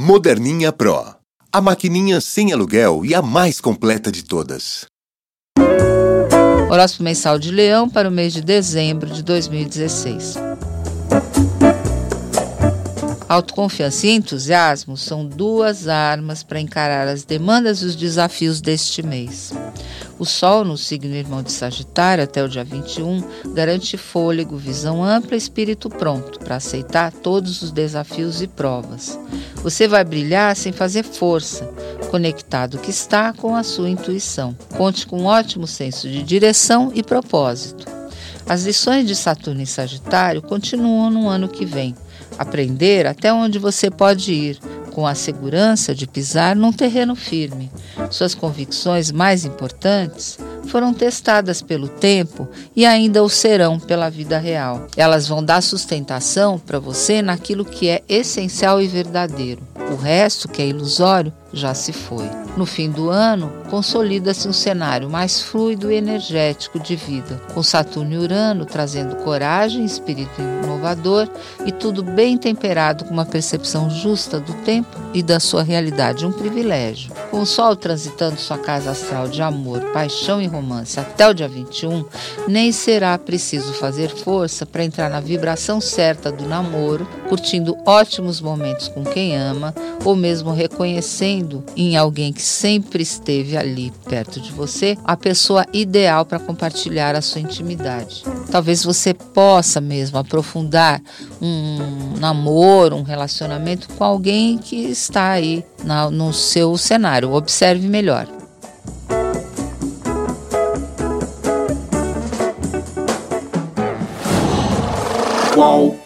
Moderninha Pro. A maquininha sem aluguel e a mais completa de todas. Horóscopo mensal de Leão para o mês de dezembro de 2016. Autoconfiança e entusiasmo são duas armas para encarar as demandas e os desafios deste mês. O Sol, no signo irmão de Sagitário, até o dia 21, garante fôlego, visão ampla e espírito pronto para aceitar todos os desafios e provas. Você vai brilhar sem fazer força, conectado que está com a sua intuição. Conte com um ótimo senso de direção e propósito. As lições de Saturno e Sagitário continuam no ano que vem aprender até onde você pode ir, com a segurança de pisar num terreno firme. Suas convicções mais importantes foram testadas pelo tempo e ainda o serão pela vida real. Elas vão dar sustentação para você naquilo que é essencial e verdadeiro. O resto, que é ilusório, já se foi. No fim do ano, consolida-se um cenário mais fluido e energético de vida, com Saturno e Urano trazendo coragem, espírito inovador e tudo bem temperado com uma percepção justa do tempo e da sua realidade, um privilégio. Com o Sol transitando sua casa astral de amor, paixão e romance até o dia 21, nem será preciso fazer força para entrar na vibração certa do namoro, curtindo ótimos momentos com quem ama ou mesmo reconhecendo em alguém que sempre esteve ali perto de você a pessoa ideal para compartilhar a sua intimidade. Talvez você possa mesmo aprofundar um namoro, um relacionamento com alguém que está aí na, no seu cenário. Observe melhor. Qual